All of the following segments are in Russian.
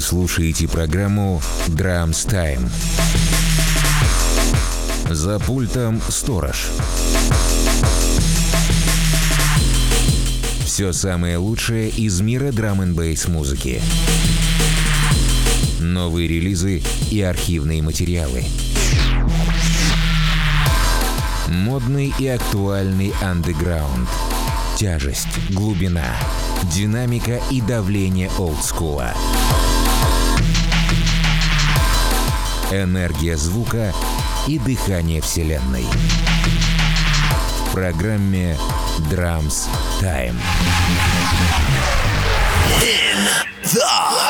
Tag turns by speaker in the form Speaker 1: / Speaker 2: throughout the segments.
Speaker 1: Слушаете программу Drums Time. За пультом сторож. Все самое лучшее из мира драм н музыки. Новые релизы и архивные материалы. Модный и актуальный андеграунд. Тяжесть, глубина, динамика и давление олдскула. Энергия звука и дыхание вселенной. В программе Drums Time.
Speaker 2: In the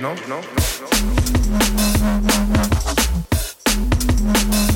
Speaker 3: know?
Speaker 4: You know? You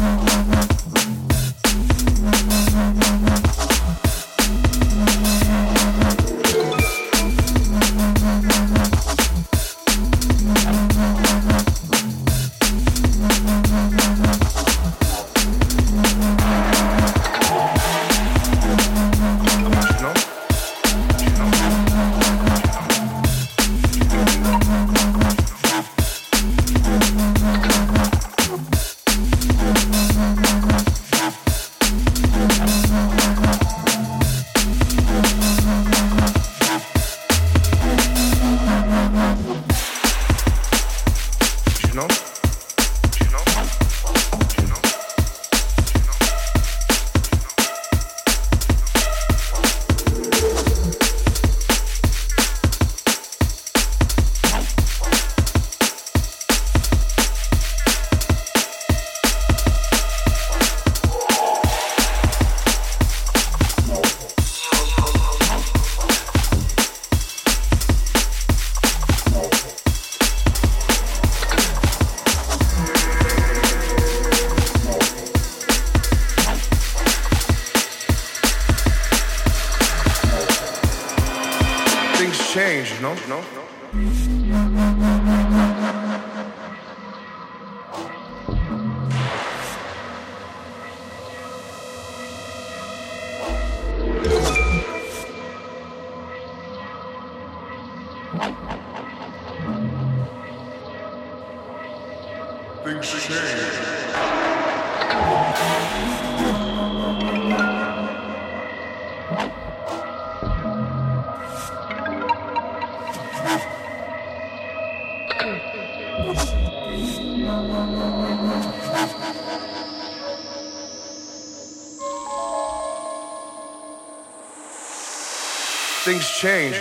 Speaker 4: Things change.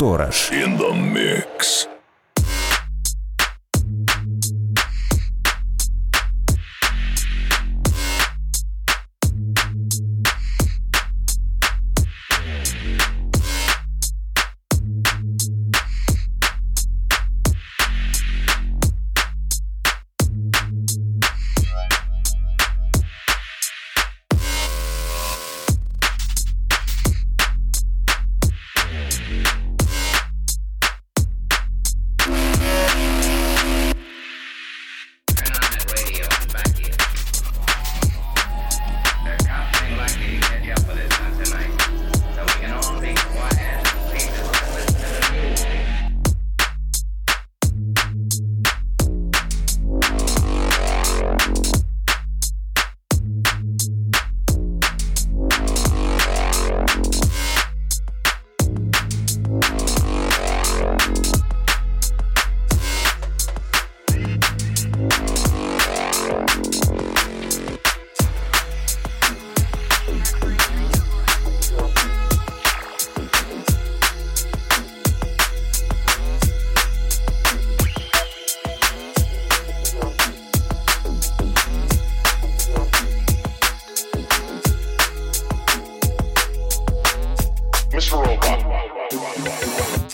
Speaker 1: Сторож.
Speaker 5: In the mix.
Speaker 6: Mr. Robot.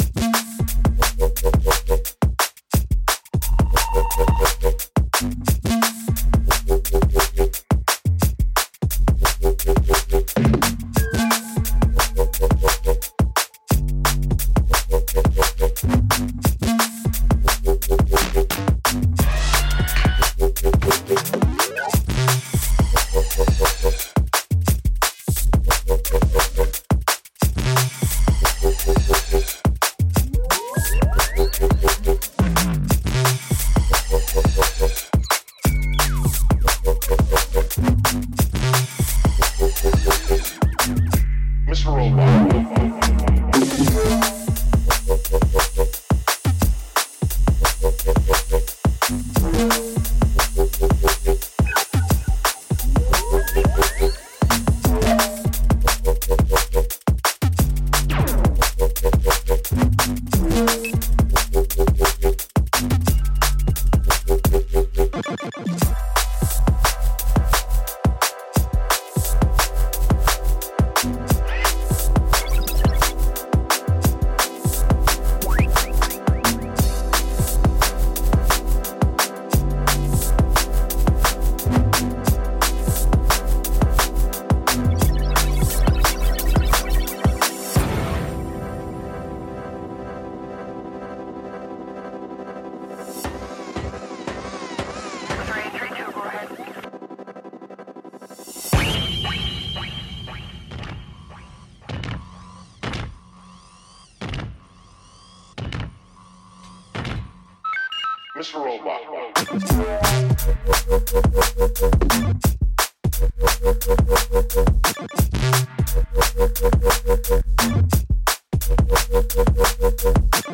Speaker 4: Thank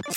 Speaker 6: you.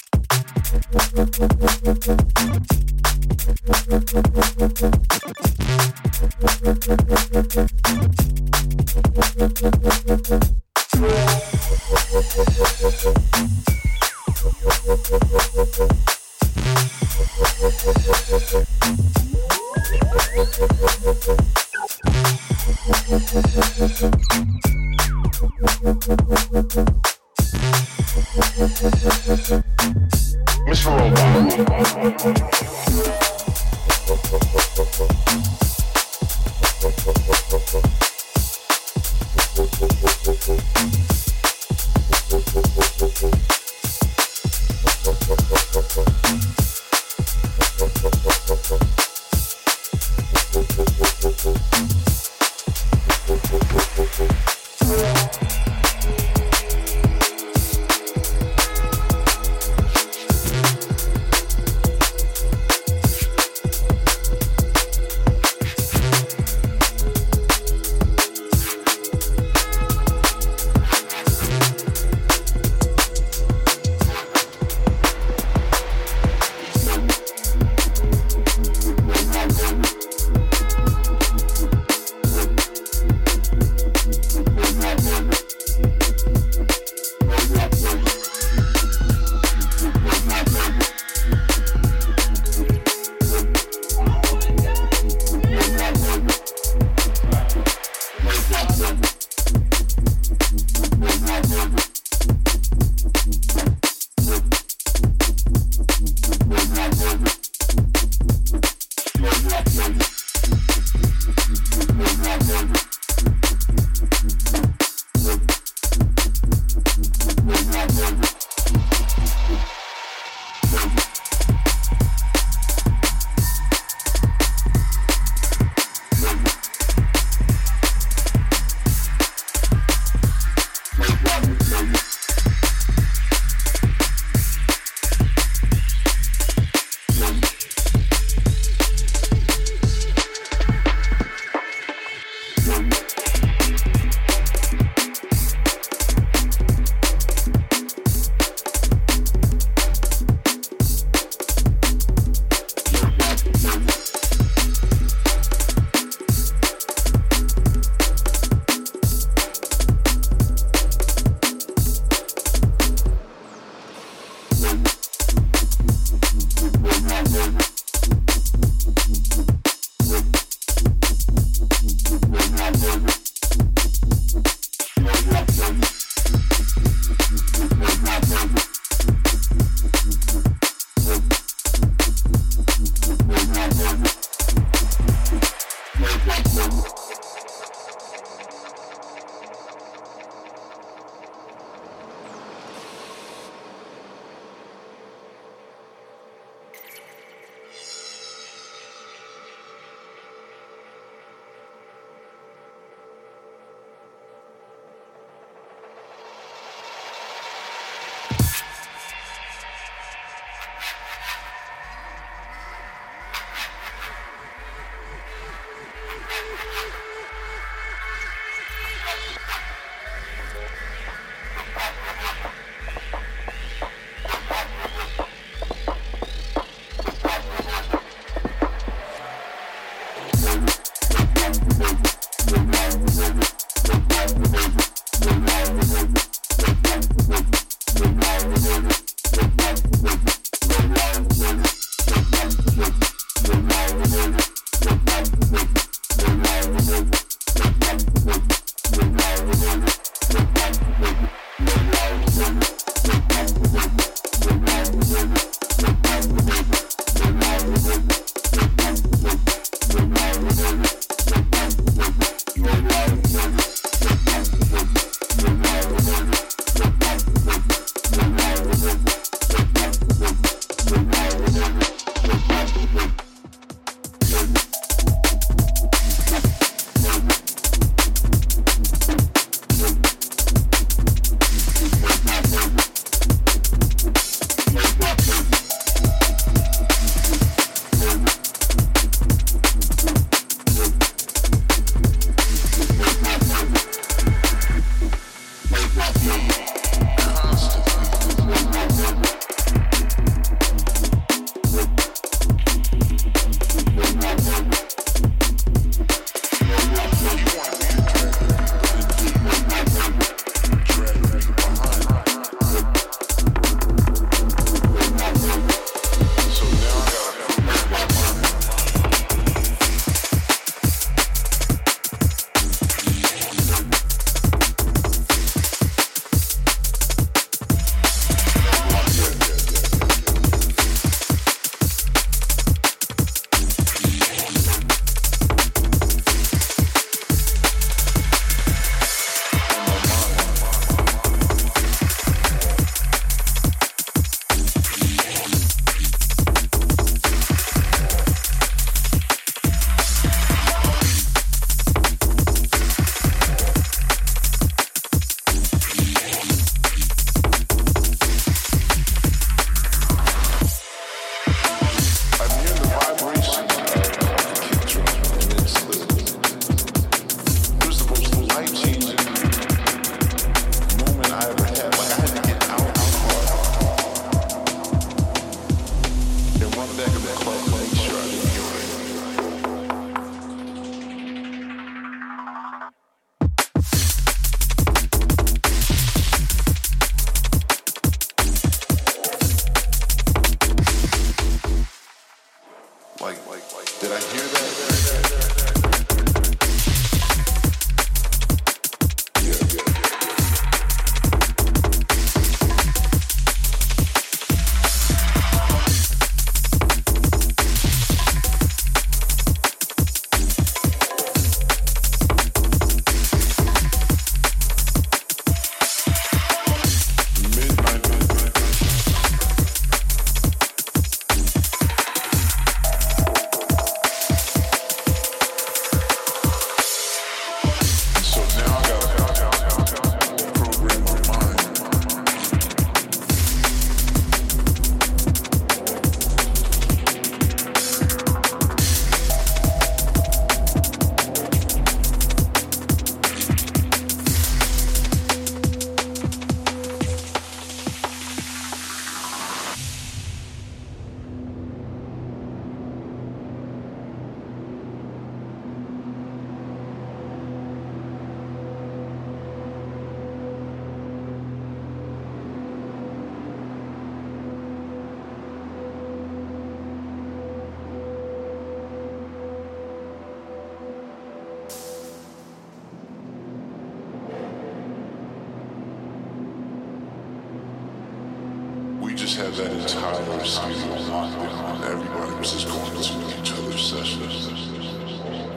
Speaker 6: sessions,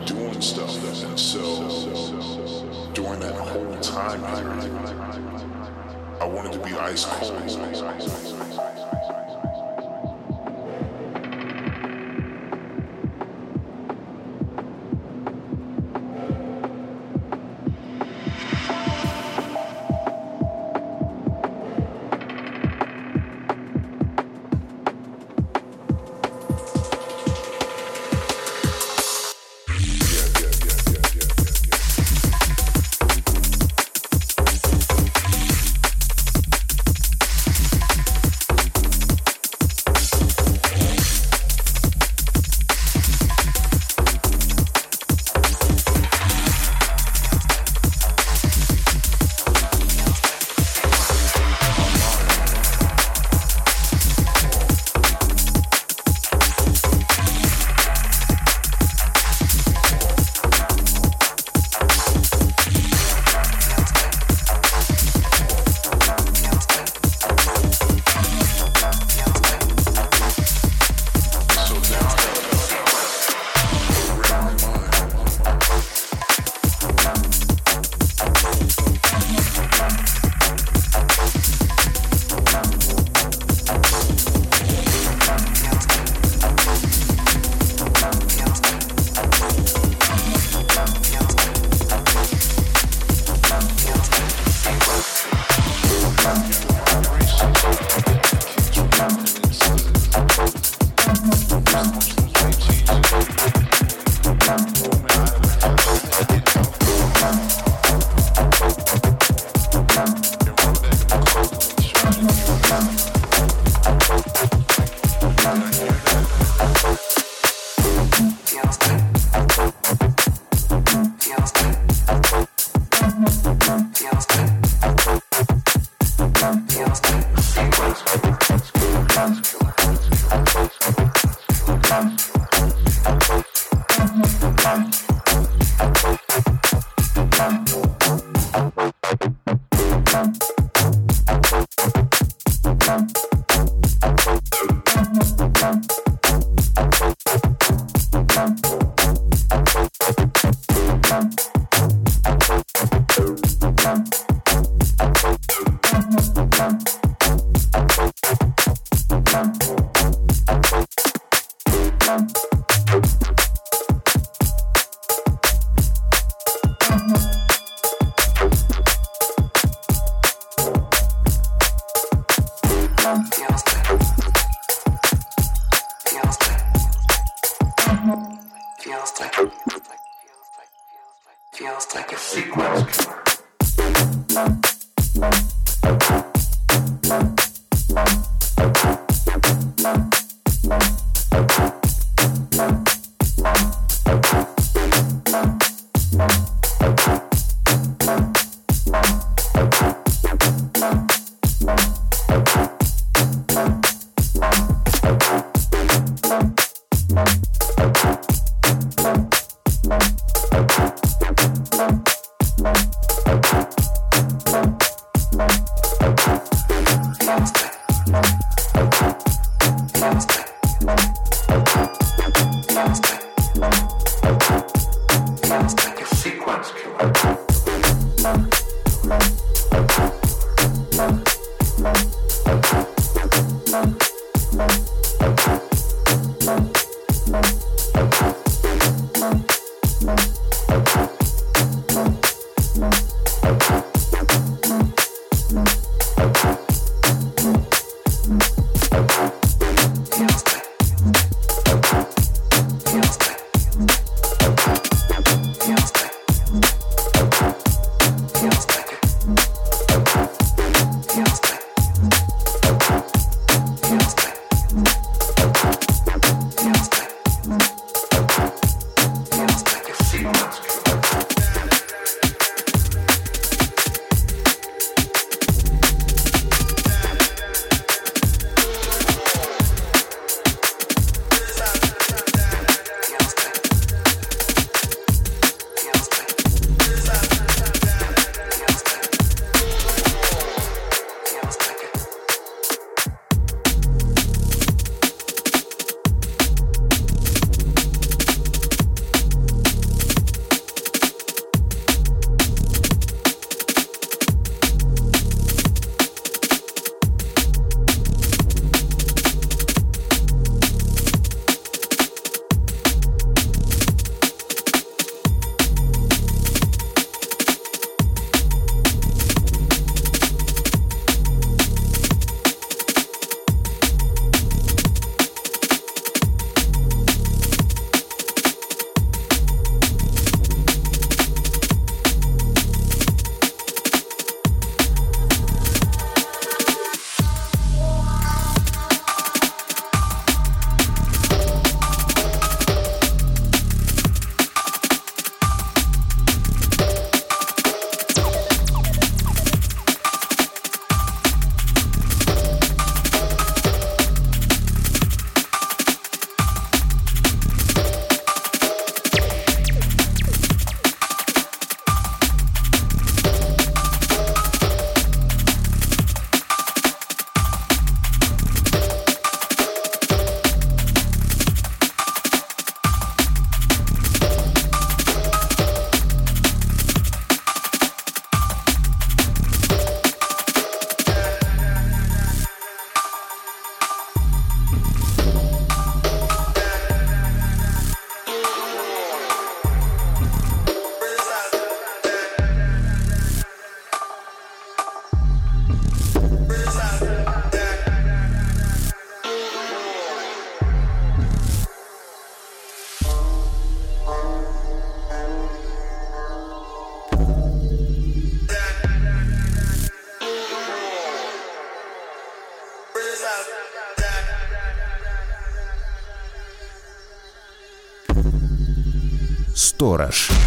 Speaker 6: doing stuff. And so during that whole time period, I wanted to be ice cold.
Speaker 7: Сторож.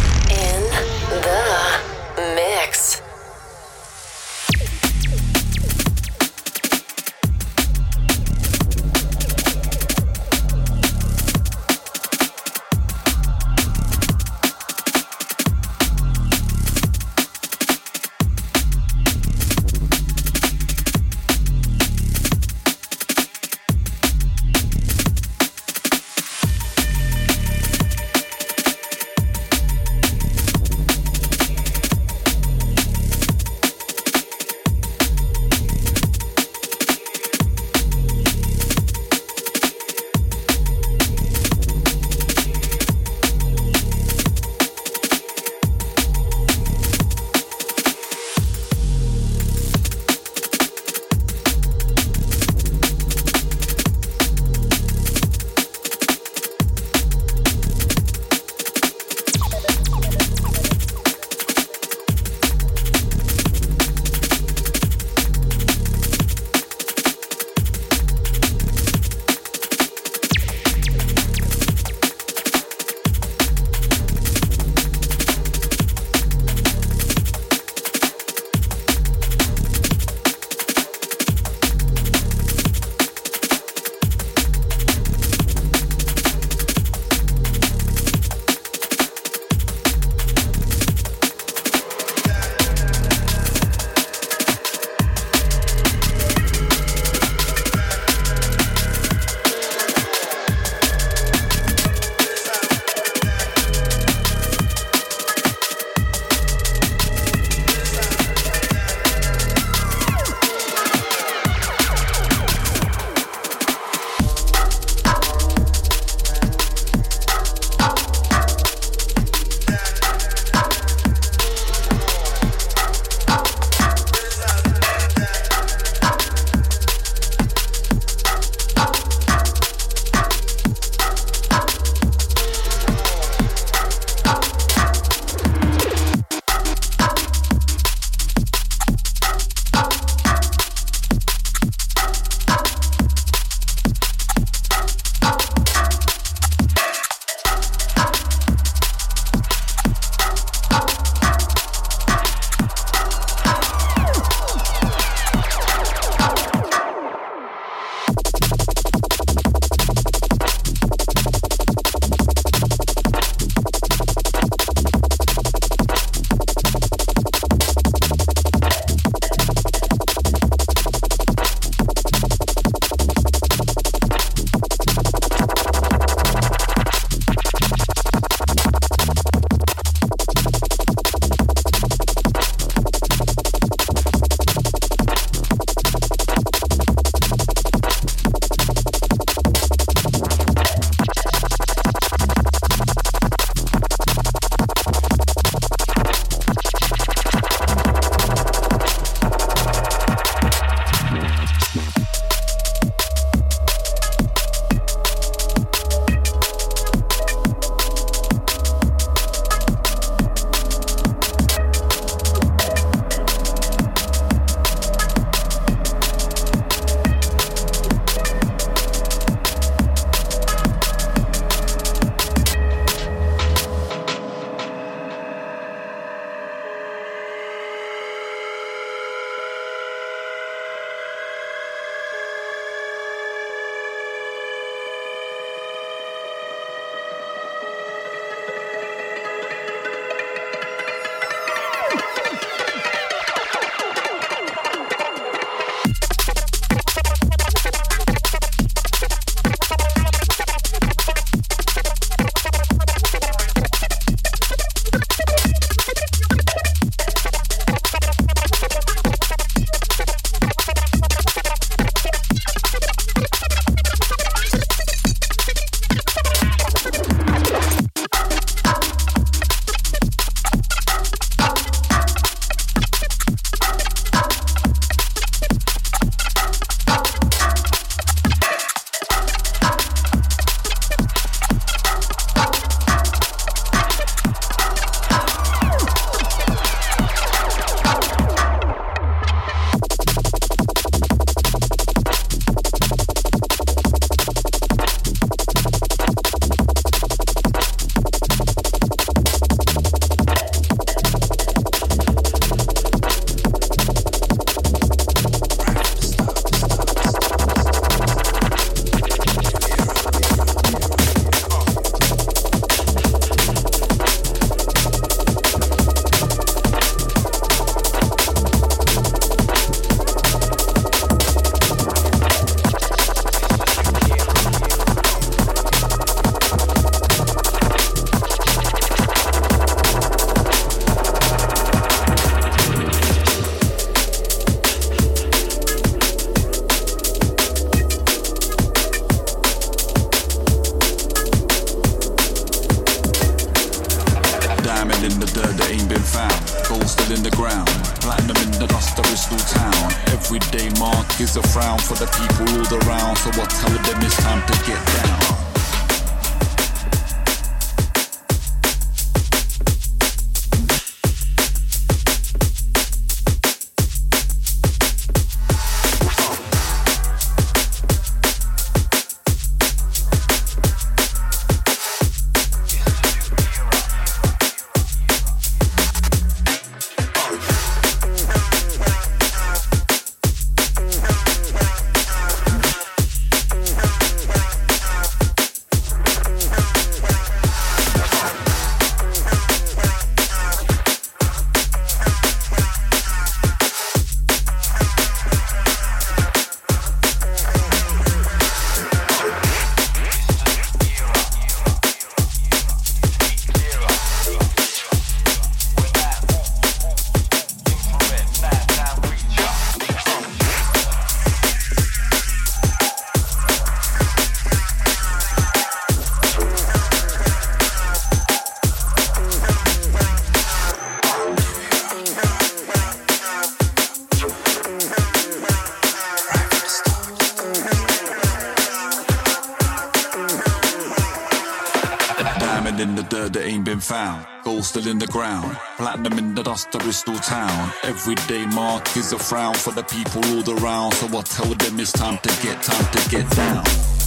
Speaker 8: Diamond in the dirt that ain't been found. Gold still in the ground. Platinum in the dust of Bristol town. Everyday mark is a frown for the people all around. So I tell them it's time to get, time to get down.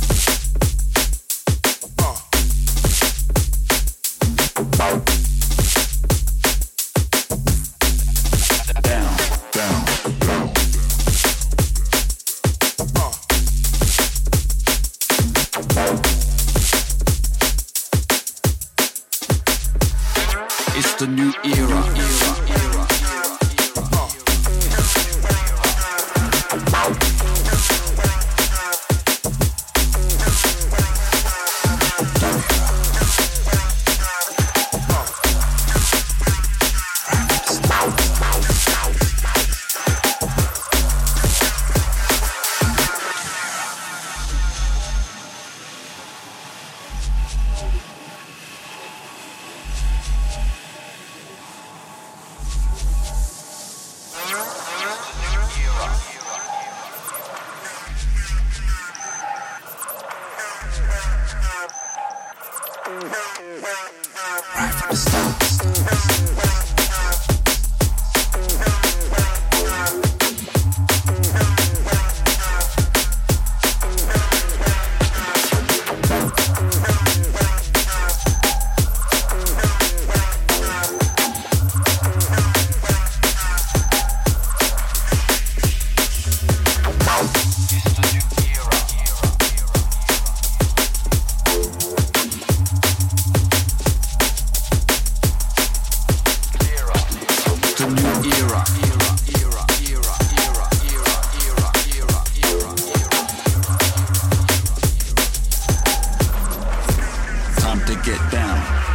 Speaker 8: time to get down.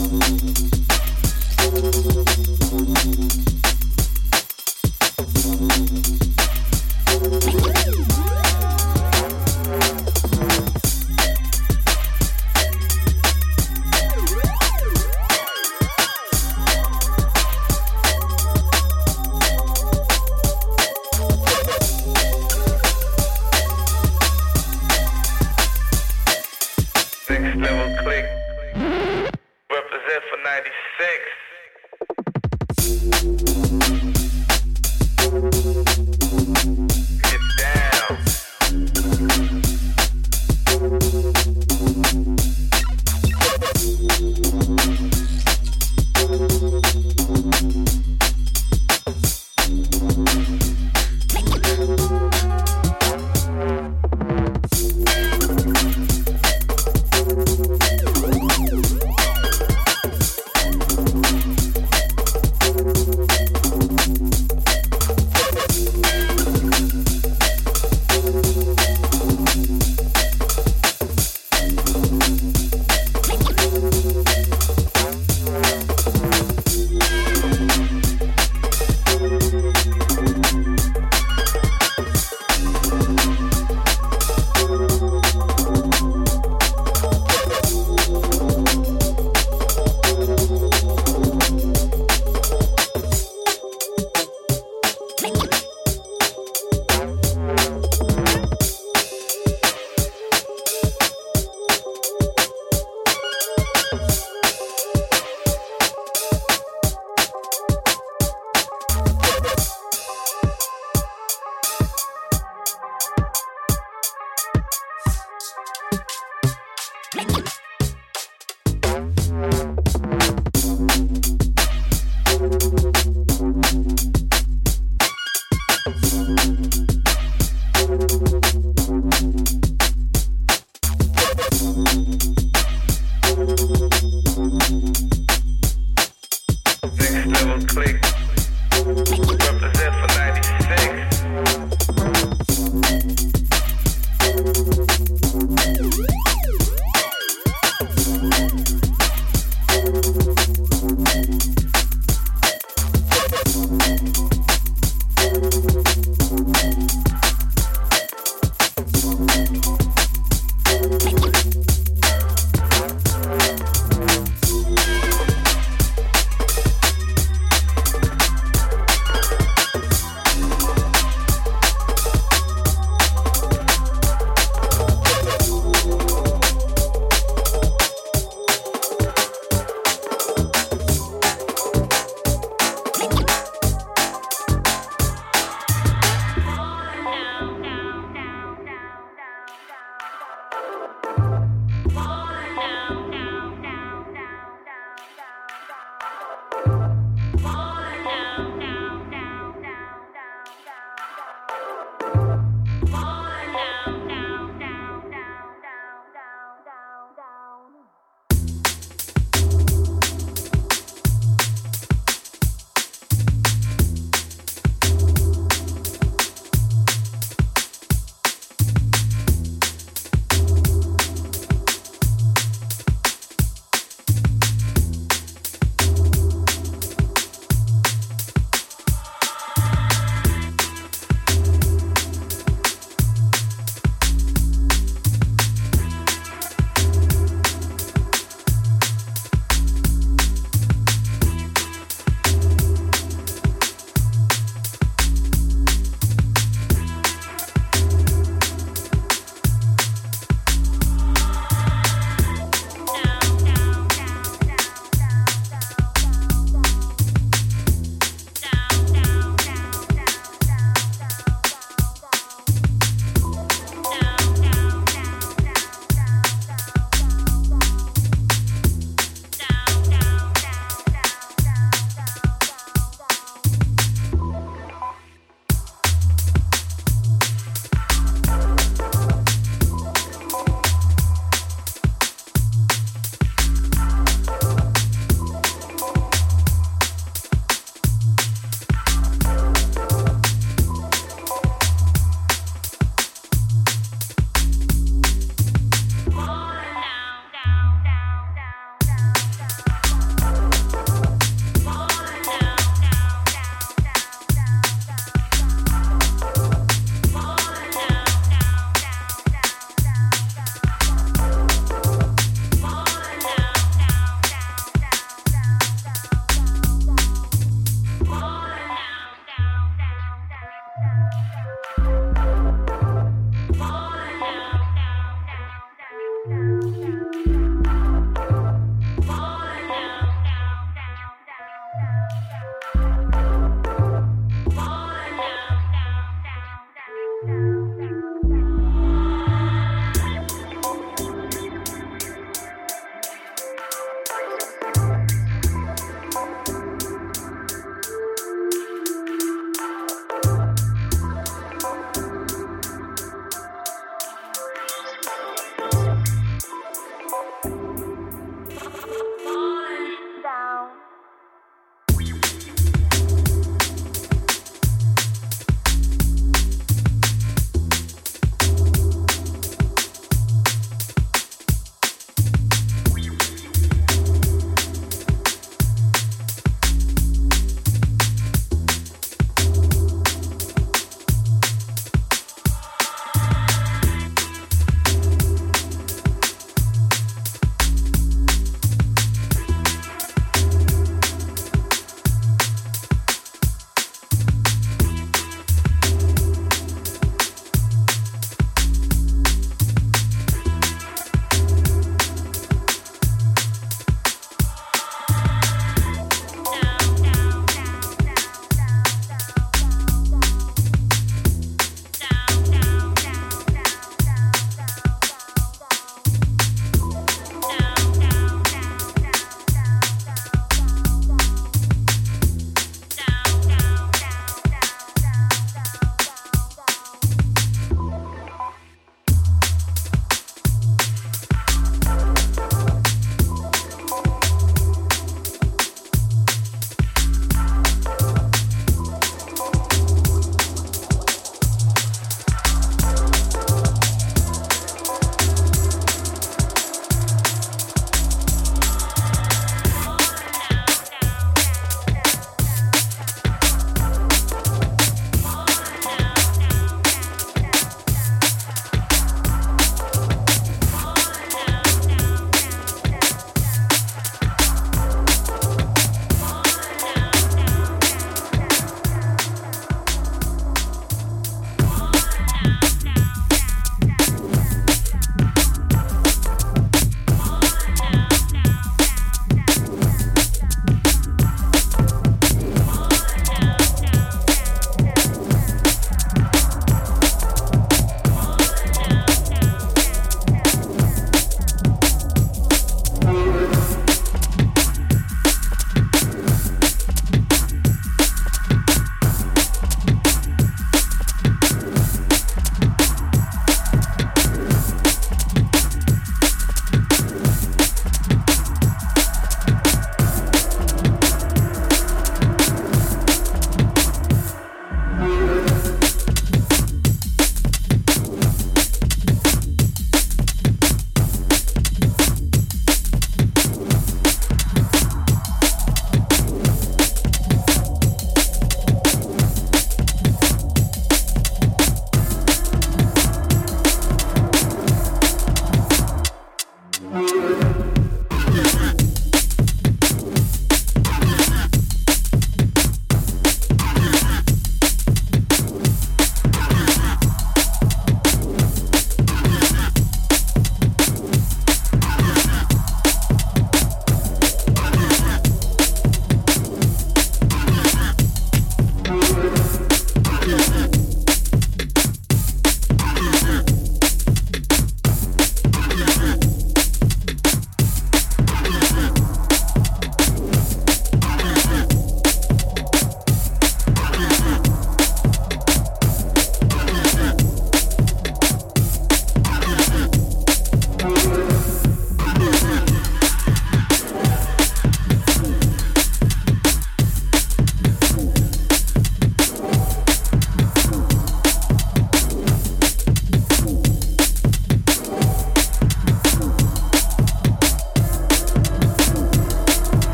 Speaker 1: Música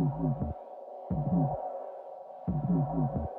Speaker 9: Thank you.